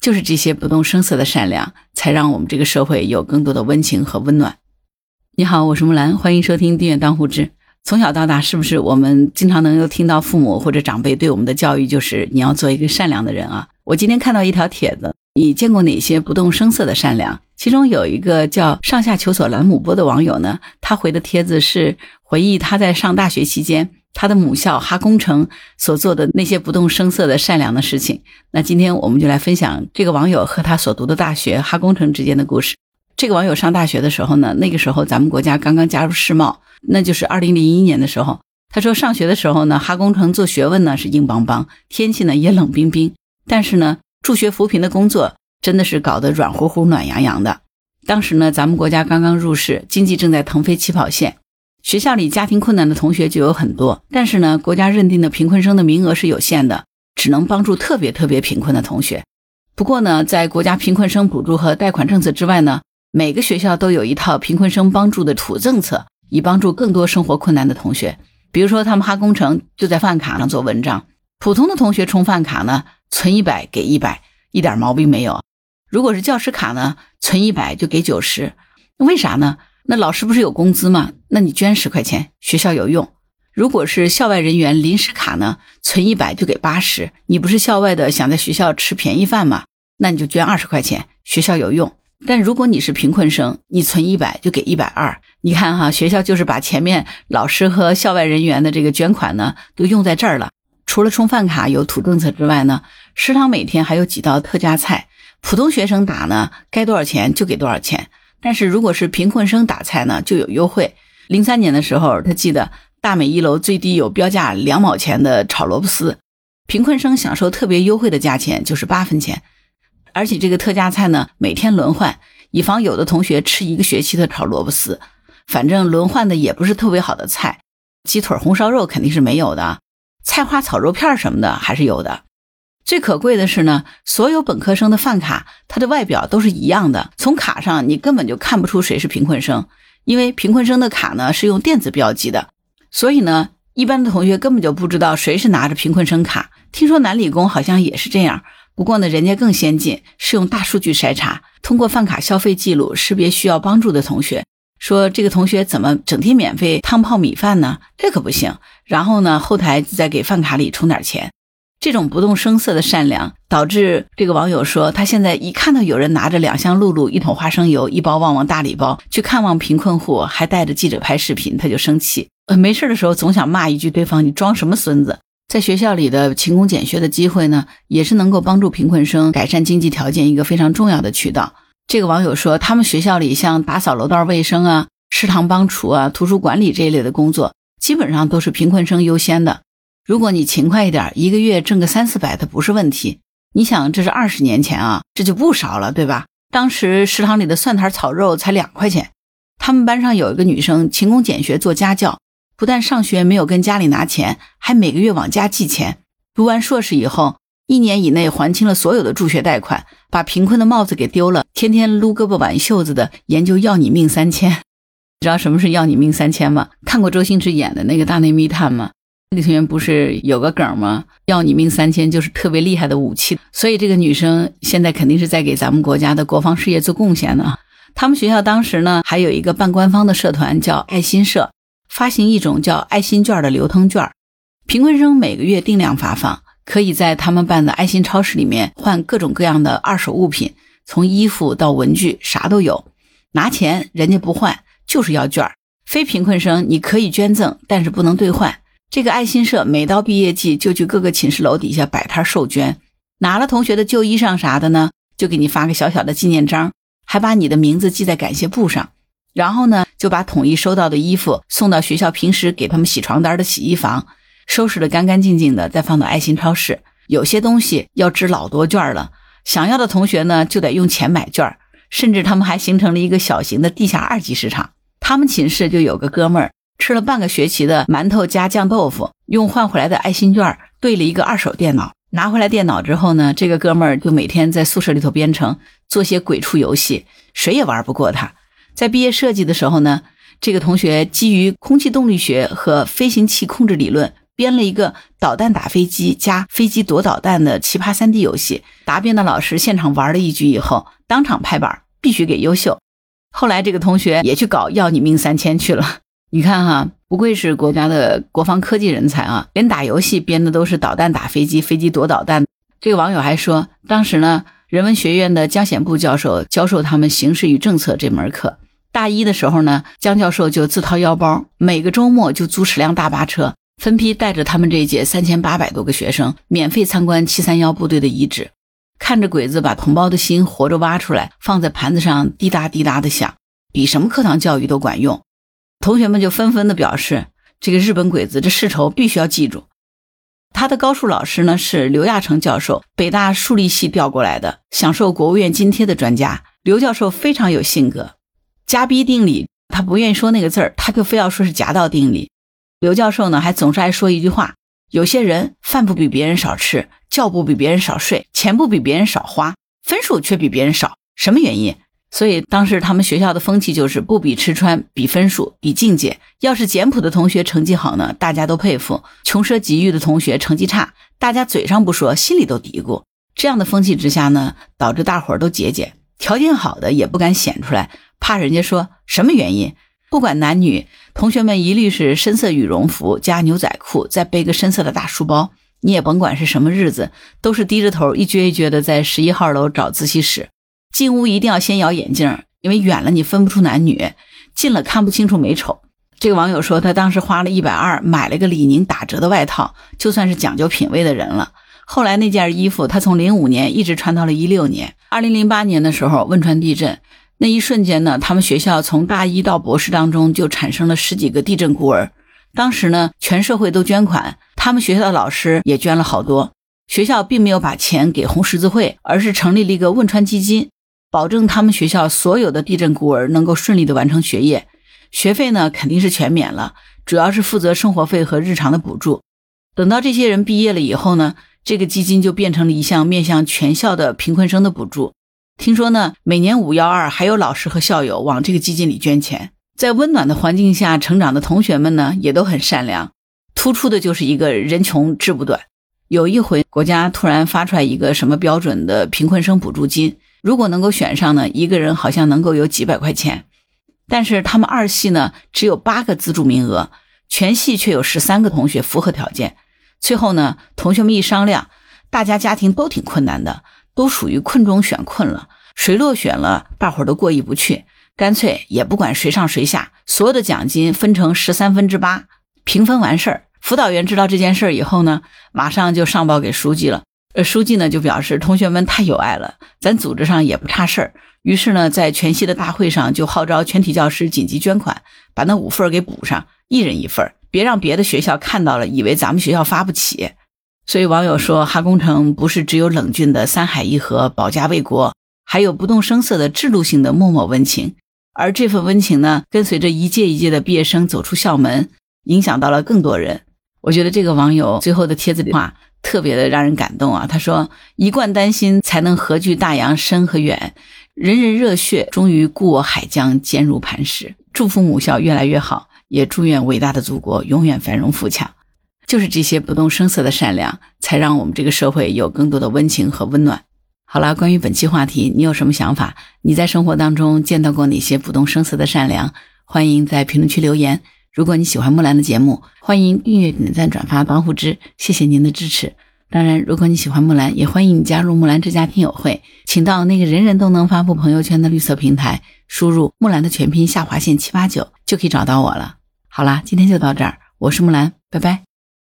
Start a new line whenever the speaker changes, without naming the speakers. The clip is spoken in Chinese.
就是这些不动声色的善良，才让我们这个社会有更多的温情和温暖。你好，我是木兰，欢迎收听《订阅当户知》。从小到大，是不是我们经常能够听到父母或者长辈对我们的教育，就是你要做一个善良的人啊？我今天看到一条帖子，你见过哪些不动声色的善良？其中有一个叫上下求索兰姆波的网友呢，他回的帖子是回忆他在上大学期间，他的母校哈工程所做的那些不动声色的善良的事情。那今天我们就来分享这个网友和他所读的大学哈工程之间的故事。这个网友上大学的时候呢，那个时候咱们国家刚刚加入世贸，那就是二零零一年的时候。他说上学的时候呢，哈工程做学问呢是硬邦邦，天气呢也冷冰冰，但是呢助学扶贫的工作真的是搞得软乎乎、暖洋洋的。当时呢，咱们国家刚刚入世，经济正在腾飞起跑线，学校里家庭困难的同学就有很多，但是呢，国家认定的贫困生的名额是有限的，只能帮助特别特别贫困的同学。不过呢，在国家贫困生补助和贷款政策之外呢。每个学校都有一套贫困生帮助的土政策，以帮助更多生活困难的同学。比如说，他们哈工程就在饭卡上做文章。普通的同学充饭卡呢，存一百给一百，一点毛病没有。如果是教师卡呢，存一百就给九十。为啥呢？那老师不是有工资吗？那你捐十块钱，学校有用。如果是校外人员临时卡呢，存一百就给八十。你不是校外的，想在学校吃便宜饭吗？那你就捐二十块钱，学校有用。但如果你是贫困生，你存一百就给一百二。你看哈，学校就是把前面老师和校外人员的这个捐款呢，都用在这儿了。除了充饭卡有土政策之外呢，食堂每天还有几道特价菜。普通学生打呢，该多少钱就给多少钱。但是如果是贫困生打菜呢，就有优惠。零三年的时候，他记得大美一楼最低有标价两毛钱的炒萝卜丝，贫困生享受特别优惠的价钱就是八分钱。而且这个特价菜呢，每天轮换，以防有的同学吃一个学期的炒萝卜丝。反正轮换的也不是特别好的菜，鸡腿、红烧肉肯定是没有的，菜花炒肉片什么的还是有的。最可贵的是呢，所有本科生的饭卡，它的外表都是一样的，从卡上你根本就看不出谁是贫困生，因为贫困生的卡呢是用电子标记的，所以呢，一般的同学根本就不知道谁是拿着贫困生卡。听说南理工好像也是这样。不过呢，人家更先进，是用大数据筛查，通过饭卡消费记录识别需要帮助的同学，说这个同学怎么整天免费汤泡米饭呢？这可不行。然后呢，后台再给饭卡里充点钱。这种不动声色的善良，导致这个网友说，他现在一看到有人拿着两箱露露、一桶花生油、一包旺旺大礼包去看望贫困户，还带着记者拍视频，他就生气。呃，没事的时候总想骂一句对方：“你装什么孙子？”在学校里的勤工俭学的机会呢，也是能够帮助贫困生改善经济条件一个非常重要的渠道。这个网友说，他们学校里像打扫楼道卫生啊、食堂帮厨啊、图书管理这一类的工作，基本上都是贫困生优先的。如果你勤快一点，一个月挣个三四百，它不是问题。你想，这是二十年前啊，这就不少了，对吧？当时食堂里的蒜苔炒肉才两块钱。他们班上有一个女生勤工俭学做家教。不但上学没有跟家里拿钱，还每个月往家寄钱。读完硕士以后，一年以内还清了所有的助学贷款，把贫困的帽子给丢了，天天撸胳膊挽袖子的研究要你命三千。你知道什么是要你命三千吗？看过周星驰演的那个大内密探吗？女同学不是有个梗吗？要你命三千就是特别厉害的武器。所以这个女生现在肯定是在给咱们国家的国防事业做贡献呢。他们学校当时呢还有一个半官方的社团叫爱心社。发行一种叫爱心券的流通券，贫困生每个月定量发放，可以在他们办的爱心超市里面换各种各样的二手物品，从衣服到文具啥都有。拿钱人家不换，就是要券。非贫困生你可以捐赠，但是不能兑换。这个爱心社每到毕业季就去各个寝室楼底下摆摊授捐，拿了同学的旧衣裳啥的呢，就给你发个小小的纪念章，还把你的名字记在感谢簿上。然后呢，就把统一收到的衣服送到学校平时给他们洗床单的洗衣房，收拾的干干净净的，再放到爱心超市。有些东西要值老多券了，想要的同学呢，就得用钱买券。甚至他们还形成了一个小型的地下二级市场。他们寝室就有个哥们儿，吃了半个学期的馒头加酱豆腐，用换回来的爱心券兑了一个二手电脑。拿回来电脑之后呢，这个哥们儿就每天在宿舍里头编程，做些鬼畜游戏，谁也玩不过他。在毕业设计的时候呢，这个同学基于空气动力学和飞行器控制理论编了一个导弹打飞机加飞机躲导弹的奇葩 3D 游戏。答辩的老师现场玩了一局以后，当场拍板，必须给优秀。后来这个同学也去搞要你命三千去了。你看哈，不愧是国家的国防科技人才啊，连打游戏编的都是导弹打飞机，飞机躲导弹。这个网友还说，当时呢，人文学院的江显部教授教授他们形势与政策这门课。大一的时候呢，江教授就自掏腰包，每个周末就租十辆大巴车，分批带着他们这一届三千八百多个学生，免费参观七三幺部队的遗址，看着鬼子把同胞的心活着挖出来，放在盘子上滴答滴答的响，比什么课堂教育都管用。同学们就纷纷的表示，这个日本鬼子这世仇必须要记住。他的高数老师呢是刘亚成教授，北大数理系调过来的，享受国务院津贴的专家。刘教授非常有性格，夹逼定理他不愿意说那个字儿，他就非要说是夹道定理。刘教授呢还总是爱说一句话：有些人饭不比别人少吃，觉不比别人少睡，钱不比别人少花，分数却比别人少，什么原因？所以当时他们学校的风气就是不比吃穿，比分数，比境界。要是简朴的同学成绩好呢，大家都佩服；穷奢极欲的同学成绩差，大家嘴上不说，心里都嘀咕。这样的风气之下呢，导致大伙儿都节俭，条件好的也不敢显出来，怕人家说什么原因。不管男女，同学们一律是深色羽绒服加牛仔裤，再背个深色的大书包。你也甭管是什么日子，都是低着头一撅一撅的在十一号楼找自习室。进屋一定要先咬眼镜，因为远了你分不出男女，近了看不清楚美丑。这个网友说，他当时花了一百二买了个李宁打折的外套，就算是讲究品味的人了。后来那件衣服他从零五年一直穿到了一六年。二零零八年的时候，汶川地震那一瞬间呢，他们学校从大一到博士当中就产生了十几个地震孤儿。当时呢，全社会都捐款，他们学校的老师也捐了好多。学校并没有把钱给红十字会，而是成立了一个汶川基金。保证他们学校所有的地震孤儿能够顺利的完成学业，学费呢肯定是全免了，主要是负责生活费和日常的补助。等到这些人毕业了以后呢，这个基金就变成了一项面向全校的贫困生的补助。听说呢，每年五幺二还有老师和校友往这个基金里捐钱。在温暖的环境下成长的同学们呢，也都很善良。突出的就是一个人穷志不短。有一回国家突然发出来一个什么标准的贫困生补助金。如果能够选上呢，一个人好像能够有几百块钱，但是他们二系呢只有八个资助名额，全系却有十三个同学符合条件。最后呢，同学们一商量，大家家庭都挺困难的，都属于困中选困了，谁落选了，大伙儿都过意不去，干脆也不管谁上谁下，所有的奖金分成十三分之八，平分完事儿。辅导员知道这件事儿以后呢，马上就上报给书记了。呃，书记呢就表示同学们太有爱了，咱组织上也不差事儿。于是呢，在全系的大会上就号召全体教师紧急捐款，把那五份给补上，一人一份，别让别的学校看到了，以为咱们学校发不起。所以网友说，哈工程不是只有冷峻的三海一河、保家卫国，还有不动声色的制度性的默默温情。而这份温情呢，跟随着一届一届的毕业生走出校门，影响到了更多人。我觉得这个网友最后的帖子里话。特别的让人感动啊！他说：“一贯担心，才能合聚大洋深和远；人人热血，终于故我海疆坚如磐石。”祝福母校越来越好，也祝愿伟大的祖国永远繁荣富强。就是这些不动声色的善良，才让我们这个社会有更多的温情和温暖。好了，关于本期话题，你有什么想法？你在生活当中见到过哪些不动声色的善良？欢迎在评论区留言。如果你喜欢木兰的节目，欢迎订阅、点赞、转发、帮护之，谢谢您的支持。当然，如果你喜欢木兰，也欢迎你加入木兰之家听友会，请到那个人人都能发布朋友圈的绿色平台，输入木兰的全拼下划线七八九，就可以找到我了。好啦，今天就到这儿，我是木兰，拜拜。